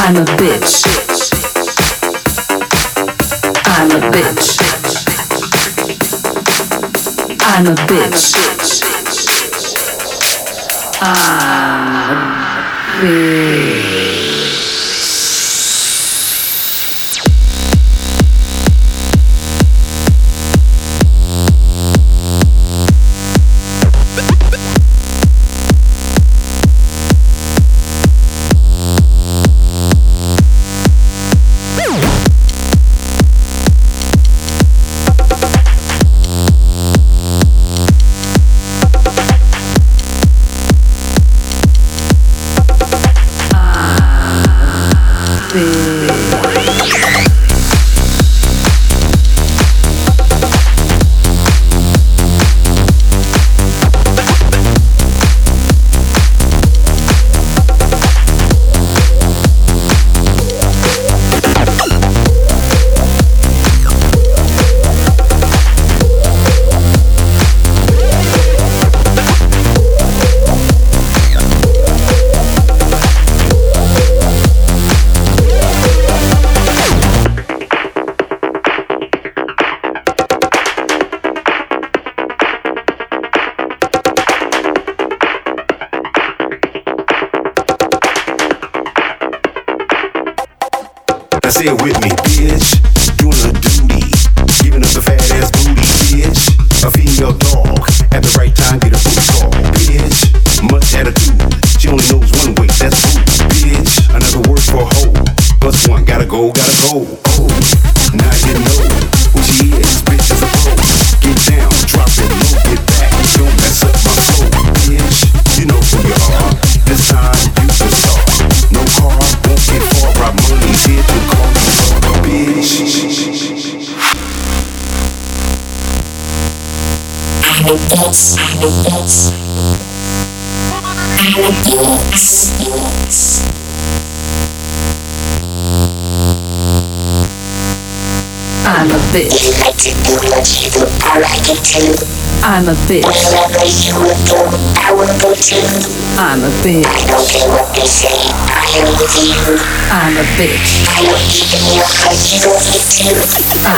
Female dog at the right I'm a bitch. I'm a call.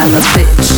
I'm a bitch.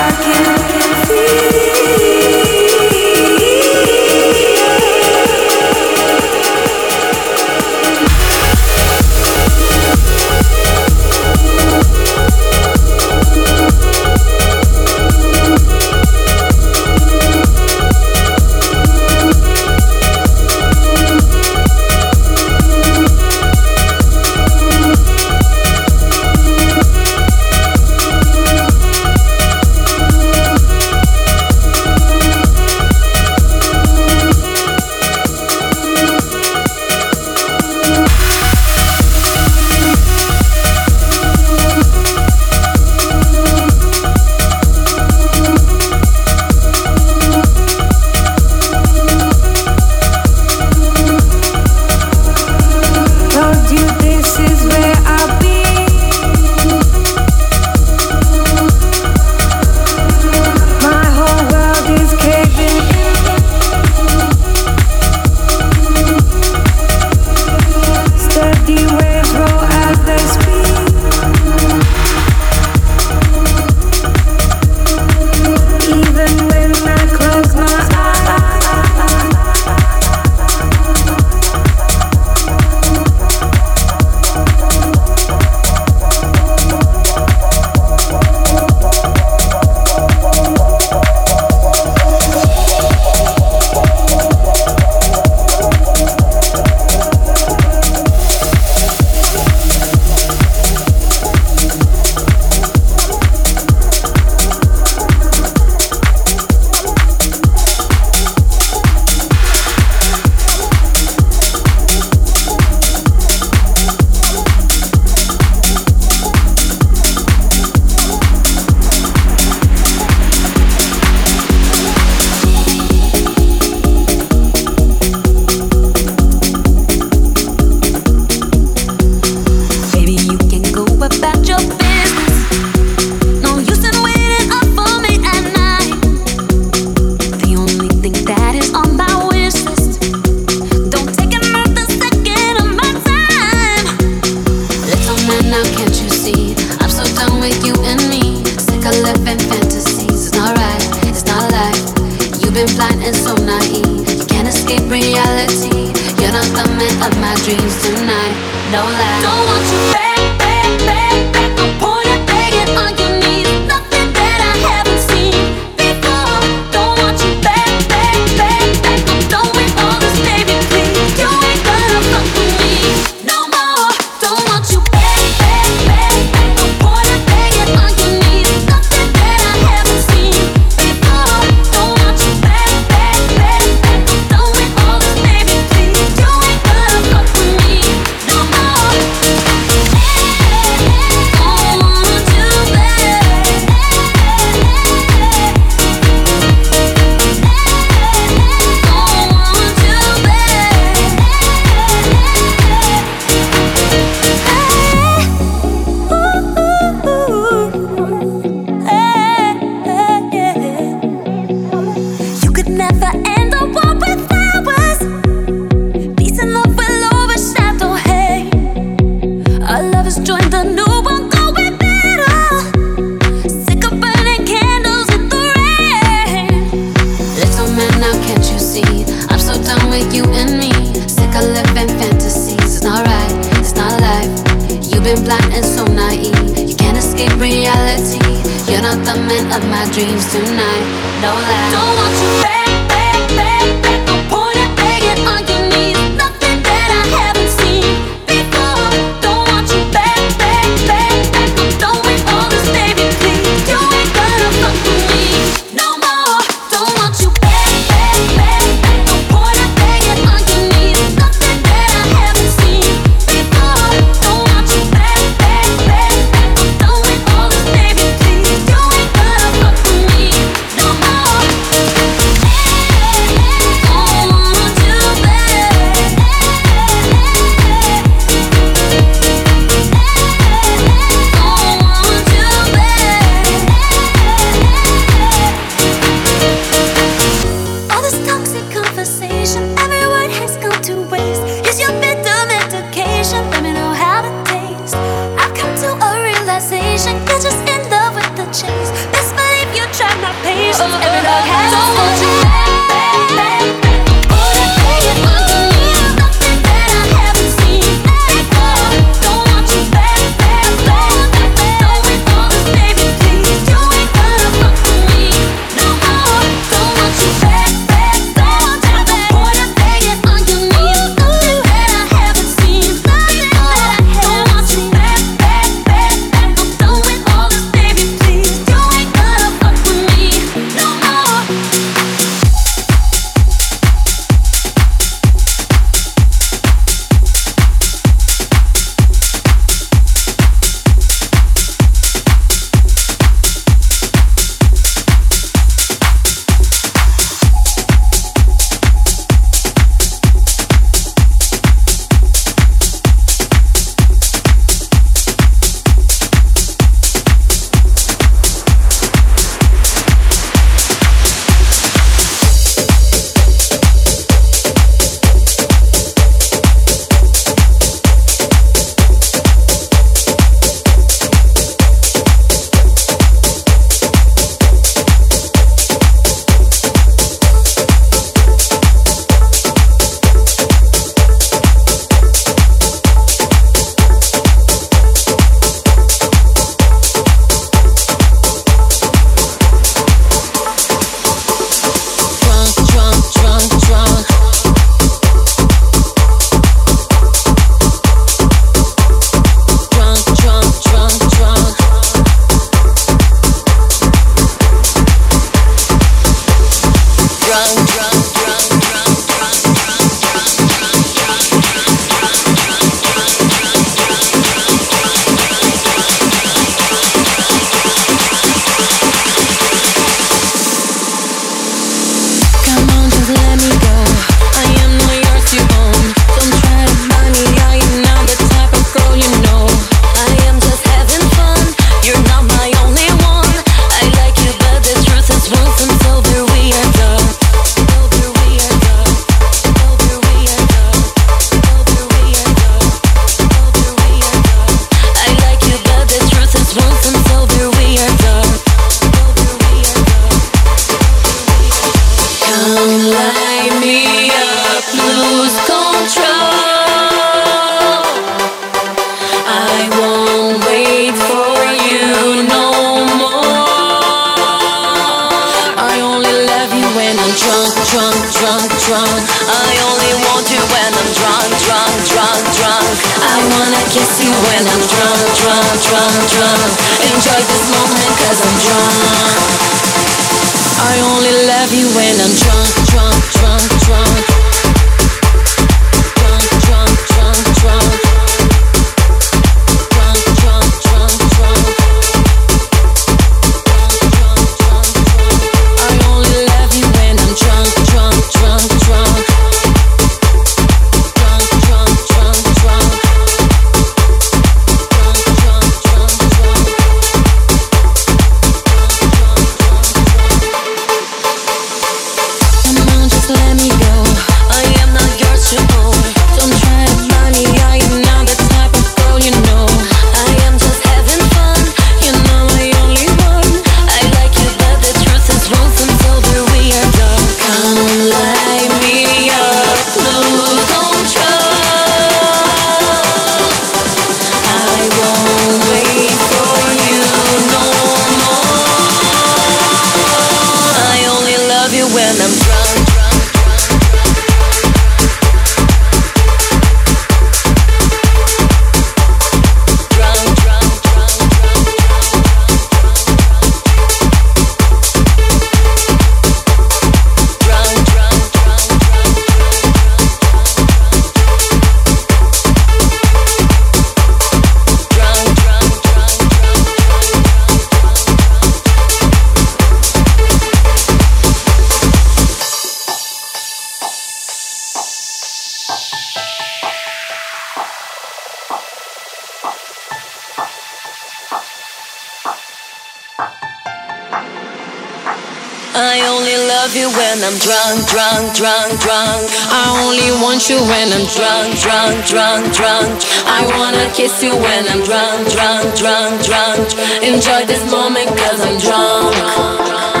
When I'm drunk, drunk, drunk, drunk. I only want you when I'm drunk, drunk, drunk, drunk. I wanna kiss you when I'm drunk, drunk, drunk, drunk. Enjoy this moment cause I'm drunk.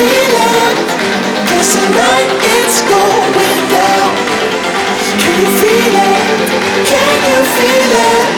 Cause tonight it's going down. Can you feel it? Can you feel it?